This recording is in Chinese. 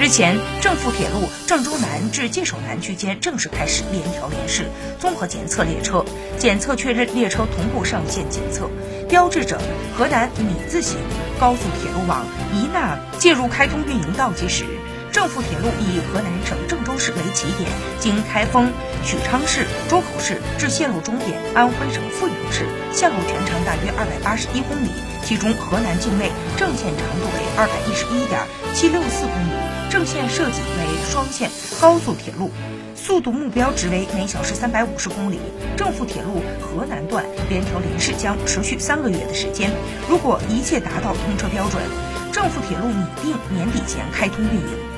日前，郑富铁路郑州南至界首南区间正式开始联调联试，综合检测列车，检测确认列车同步上线检测，标志着河南米字形高速铁路网一纳介入开通运营倒计时。郑富铁路以河南省郑州市为起点，经开封、许昌市、周口市至线路终点安徽省阜阳市，线路全长大约二百八十一公里，其中河南境内正线长度为二百一十一点七六四公里。正线设计为双线高速铁路，速度目标值为每小时三百五十公里。郑富铁路河南段联调联试将持续三个月的时间，如果一切达到通车标准，郑富铁路拟定年底前开通运营。